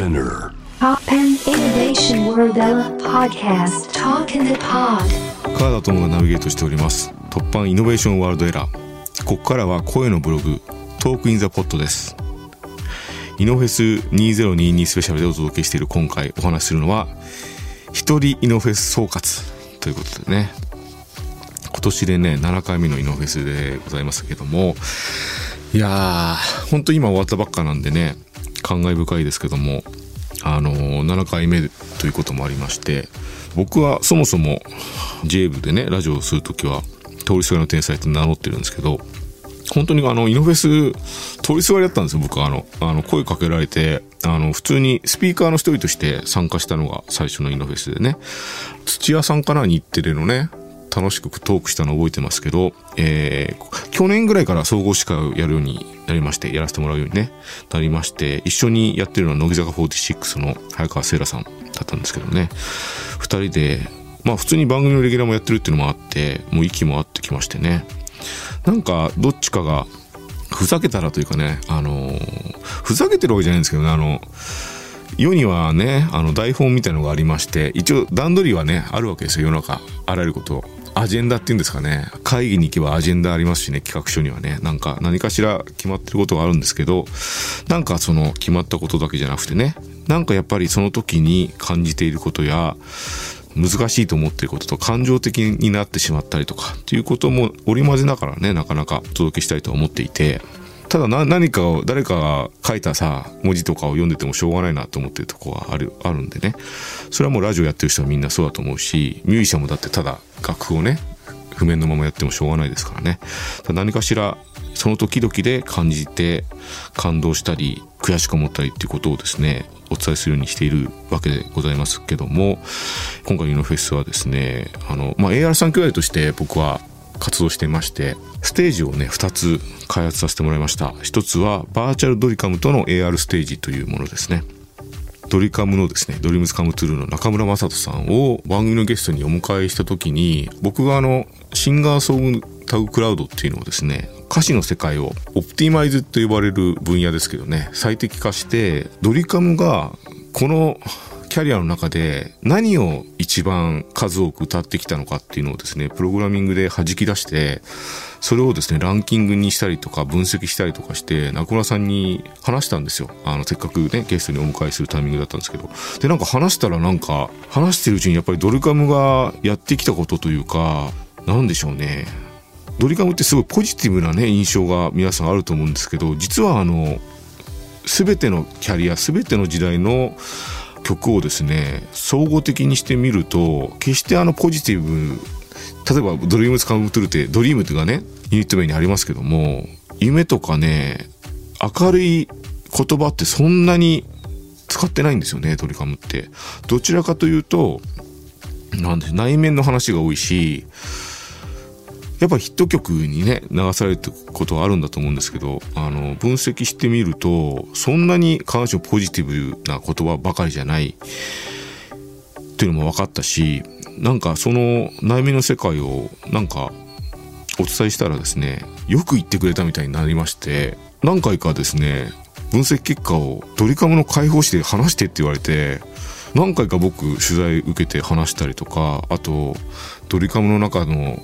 Spinear. Toppan Innovation World Podcast. Talk in the Pod. 川田十夢がナビゲートしております。 Toppan Innovation World Era ここからは声のブログ。 Talk in the Pod です。イノフェス2022スペシャルでお届けしている今回お話しするのは一人イノフェス総括ということでね。今年でね7回目のイノフェスでございますけども。いやー本当今終わったばっかなんでね感慨深いですけどもあの7回目ということもありまして僕はそもそも J 部でねラジオをする時は通りすがりの天才って名乗ってるんですけど本当にあのイノフェス通りすがりだったんですよ僕は。あのあの声かけられてあの普通にスピーカーの一人として参加したのが最初のイノフェスでね。土屋さんかな日テレのね。楽しくトークしたのを覚えてますけど、えー、去年ぐらいから総合司会をやるようになりまして、やらせてもらうようにね、なりまして、一緒にやってるのは乃木坂46の早川聖羅さんだったんですけどね、二人で、まあ普通に番組のレギュラーもやってるっていうのもあって、もう息も合ってきましてね、なんかどっちかが、ふざけたらというかね、あのーふざけてるわけじゃないんですけどね、あの、世にはね、あの台本みたいのがありまして、一応段取りはね、あるわけですよ、世の中。あらゆること。アジェンダっていうんですかね。会議に行けばアジェンダありますしね、企画書にはね。なんか何かしら決まってることがあるんですけど、なんかその決まったことだけじゃなくてね、なんかやっぱりその時に感じていることや、難しいと思っていることと感情的になってしまったりとかっていうことも織り交ぜながらねなかなかお届けしたいと思っていてただな何かを誰かが書いたさ文字とかを読んでてもしょうがないなと思ってるとこはあるあるんでね。それはもうラジオやってる人はみんなそうだと思うしミュージシャンもだってただ楽譜をね譜面のままやってもしょうがないですからね。何かしらその時々で感じて感動したり悔しく思ったりっていうことをですねお伝えするようにしているわけでございますけども今回のフェスはですねあの、まあ、AR3 兄弟として僕は活動していましてステージをね2つ開発させてもらいました。一つはバーチャルドリカムとの AR ステージというものですね。ドリカムのですね、 Dreams Come True の中村正人さんを番組のゲストにお迎えした時に、僕があの、 Singer Song Tag Cloud っていうのをですね、歌詞の世界を optimize と呼ばれる分野ですけどね、最適化して、ドリカムがこのキャリアの中で何を一番数多く歌ってきたのかっていうのをですね、プログラミングで弾き出して、それをですね、ランキングにしたりとか分析したりとかして、中村さんに話したんですよ。あの、せっかくね、ゲストにお迎えするタイミングだったんですけど。で、なんか話したらなんか、話してるうちにやっぱりドリカムがやってきたことというか、なんでしょうね。ドリカムってすごいポジティブなね、印象が皆さんあると思うんですけど、実はあの、すべてのキャリア、すべての時代の曲をですね、総合的にしてみると、決してあのポジティブ、例えば Dreams Come True って、 dream っていうかね、ユニット名にありますけども、夢とかね、明るい言葉ってそんなに使ってないんですよね、ドリカムって。どちらかというと、なんで内面の話が多いし、やっぱヒット曲にね、流されてることはあるんだと思うんですけど、あの、分析してみると、そんなに彼女ポジティブな言葉ばかりじゃないっていうのも分かったし、なんかその内面の世界をなんかお伝えしたらですね、よく言ってくれたみたいになりまして、何回かですね、分析結果をドリカムの解放誌で話してって言われて、何回か僕取材受けて話したりとか、あと、ドリカムの中の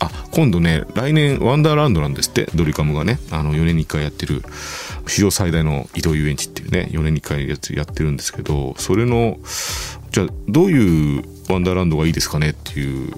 あ今度ね来年ワンダーランドなんですってドリカムがね。あの4年に1回やってる史上最大の移動遊園地っていうね4年に1回ややってるんですけどそれのじゃあどういうワンダーランドがいいですかねっていう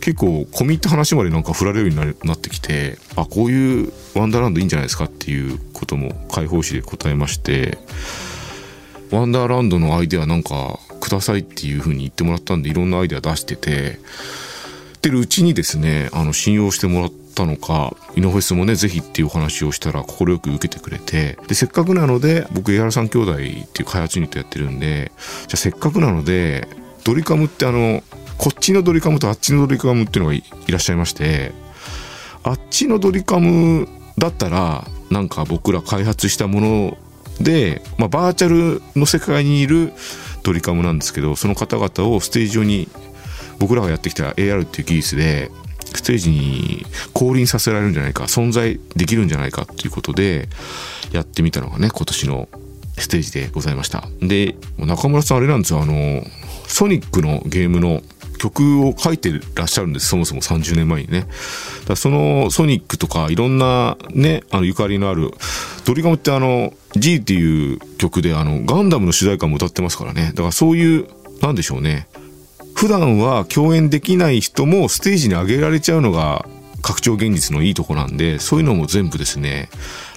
結構込み入った話までなんか振られるようにななってきてあこういうワンダーランドいいんじゃないですかっていうことも解放誌で答えましてワンダーランドのアイデアなんかくださいっていう風に言ってもらったんでいろんなアイデア出しててってるうちにですね、あの、信用してもらったのか、イノフェスもね、ぜひっていうお話をしたら快く受けてくれて、で、せっかくなので、僕、江原さん兄弟っていう開発ユニットやってるんで、じゃあせっかくなので、ドリカムってあの、こっちのドリカムとあっちのドリカムっていうのがいらっしゃいまして、あっちのドリカムだったら、なんか僕ら開発したもので、まあ、バーチャルの世界にいるドリカムなんですけど、その方々をステージ上に僕らがやってきた AR っていう技術でステージに降臨させられるんじゃないか存在できるんじゃないかっていうことでやってみたのがね今年のステージでございました。で、中村さんあれなんですよ、あの、ソニックのゲームの曲を書いてらっしゃるんです、そもそも30年前にね。だそのソニックとかいろんなね、あのゆかりのある、ドリガムってあの、G っていう曲であの、ガンダムの主題歌も歌ってますからね。だからそういう、なんでしょうね。普段は共演できない人もステージに上げられちゃうのが拡張現実のいいとこなんで、そういうのも全部ですね、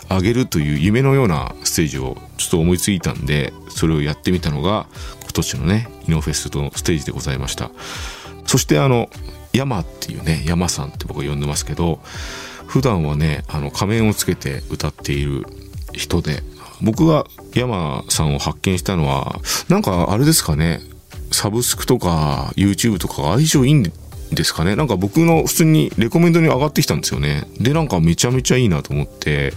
上げるという夢のようなステージをちょっと思いついたんで、それをやってみたのが、今年のね、イノフェスのステージでございました。そしてあの、山っていうね、山さんって僕は呼んでますけど、普段はね、あの仮面をつけて歌っている人で、僕が山さんを発見したのは、なんかあれですかね、サブスクとか YouTube とか相性いいんですかね？なんか僕の普通にレコメンドに上がってきたんですよね。で、なんかめちゃめちゃいいなと思って、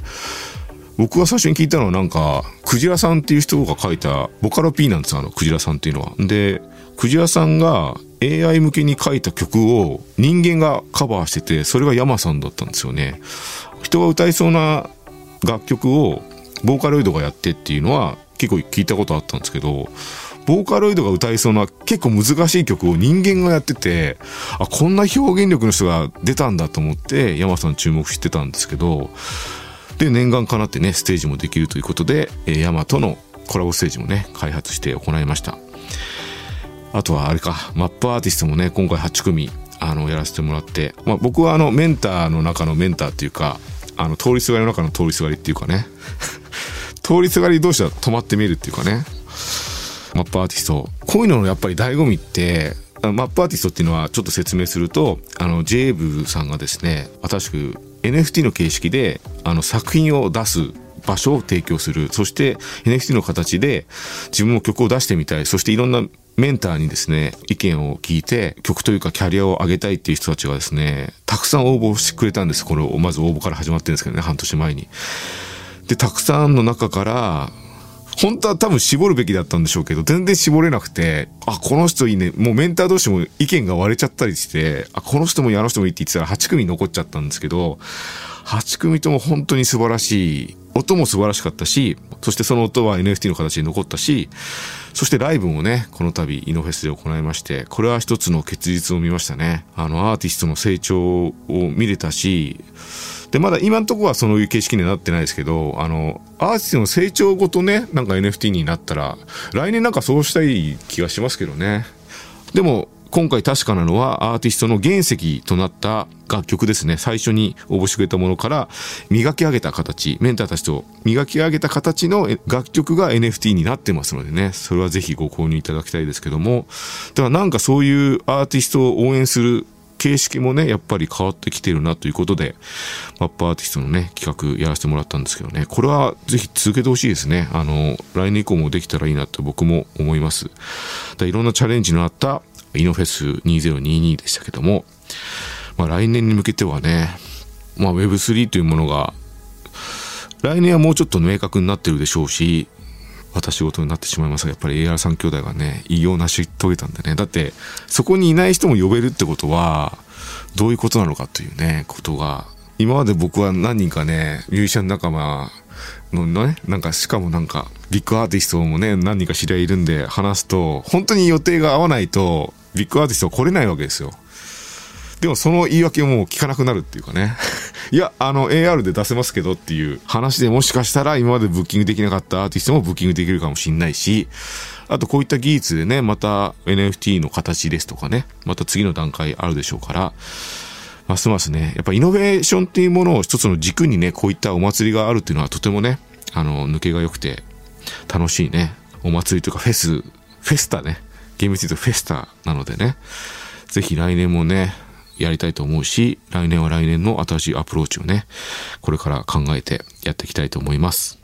僕が最初に聞いたのはなんか、クジラさんっていう人が書いた、ボカロ P なんです、あの、クジラさんっていうのは。で、クジラさんが AI 向けに書いた曲を人間がカバーしてて、それがヤマさんだったんですよね。人が歌いそうな楽曲をボーカロイドがやってっていうのは結構聞いたことあったんですけど、ボーカロイドが歌いそうな結構難しい曲を人間がやってて、あ、こんな表現力の人が出たんだと思って、山さん注目してたんですけど、で、念願かなってね、ステージもできるということで、えヤマとのコラボステージもね、開発して行いました。あとはあれか、マップアーティストもね、今回8組、あの、やらせてもらって、まあ僕はあの、メンターの中のメンターっていうか、あの、通りすがりの中の通りすがりっていうかね、通りすがり同士は止まってみるっていうかね、マップアーティスト。こういうののやっぱり醍醐味って、マップアーティストっていうのはちょっと説明すると、あの、ジェーブさんがですね、新しく NFT の形式で、あの、作品を出す場所を提供する。そして NFT の形で自分も曲を出してみたい。そしていろんなメンターにですね、意見を聞いて、曲というかキャリアを上げたいっていう人たちがですね、たくさん応募してくれたんです。これを、まず応募から始まってるんですけどね、半年前に。で、たくさんの中から、本当は多分絞るべきだったんでしょうけど、全然絞れなくて、あ、この人いいね。もうメンター同士も意見が割れちゃったりして、あ、この人もいいあの人もいいって言ってたら8組残っちゃったんですけど、8組とも本当に素晴らしい。音も素晴らしかったし、そしてその音は NFT の形で残ったし、そしてライブもね、この度イノフェスで行いまして、これは一つの結実を見ましたね。あの、アーティストの成長を見れたし、で、まだ今のところはそういう形式にはなってないですけど、あの、アーティストの成長ごとね、なんか NFT になったら、来年なんかそうしたい気がしますけどね。でも、今回確かなのはアーティストの原石となった楽曲ですね。最初に応募してくれたものから磨き上げた形、メンターたちと磨き上げた形の楽曲が NFT になってますのでね、それはぜひご購入いただきたいですけども、だからなんかそういうアーティストを応援する形式もね、やっぱり変わってきてるなということで、マップアーティストのね、企画やらせてもらったんですけどね、これはぜひ続けてほしいですね。あの、来年以降もできたらいいなと僕も思います。だいろんなチャレンジのあったイノフェス2022でしたけども、まあ来年に向けてはね、まあ Web3 というものが、来年はもうちょっと明確になってるでしょうし、私事になってしまいますが、やっぱり AR3 兄弟がね、偉業を成し遂げたんでね。だって、そこにいない人も呼べるってことは、どういうことなのかというね、ことが、今まで僕は何人かね、ミュージシャン仲間のね、なんか、しかもなんか、ビッグアーティストもね、何人か知り合いいるんで話すと、本当に予定が合わないと、ビッグアーティストは来れないわけですよ。でもその言い訳をもう聞かなくなるっていうかね。いや、あの AR で出せますけどっていう話でもしかしたら今までブッキングできなかったアーティストもブッキングできるかもしんないし、あとこういった技術でね、また NFT の形ですとかね、また次の段階あるでしょうから、ますますね、やっぱイノベーションっていうものを一つの軸にね、こういったお祭りがあるっていうのはとてもね、あの、抜けが良くて楽しいね、お祭りというかフェス、フェスタね、厳密に言うとフェスタなのでね、ぜひ来年もね、やりたいと思うし、来年は来年の新しいアプローチをね、これから考えてやっていきたいと思います。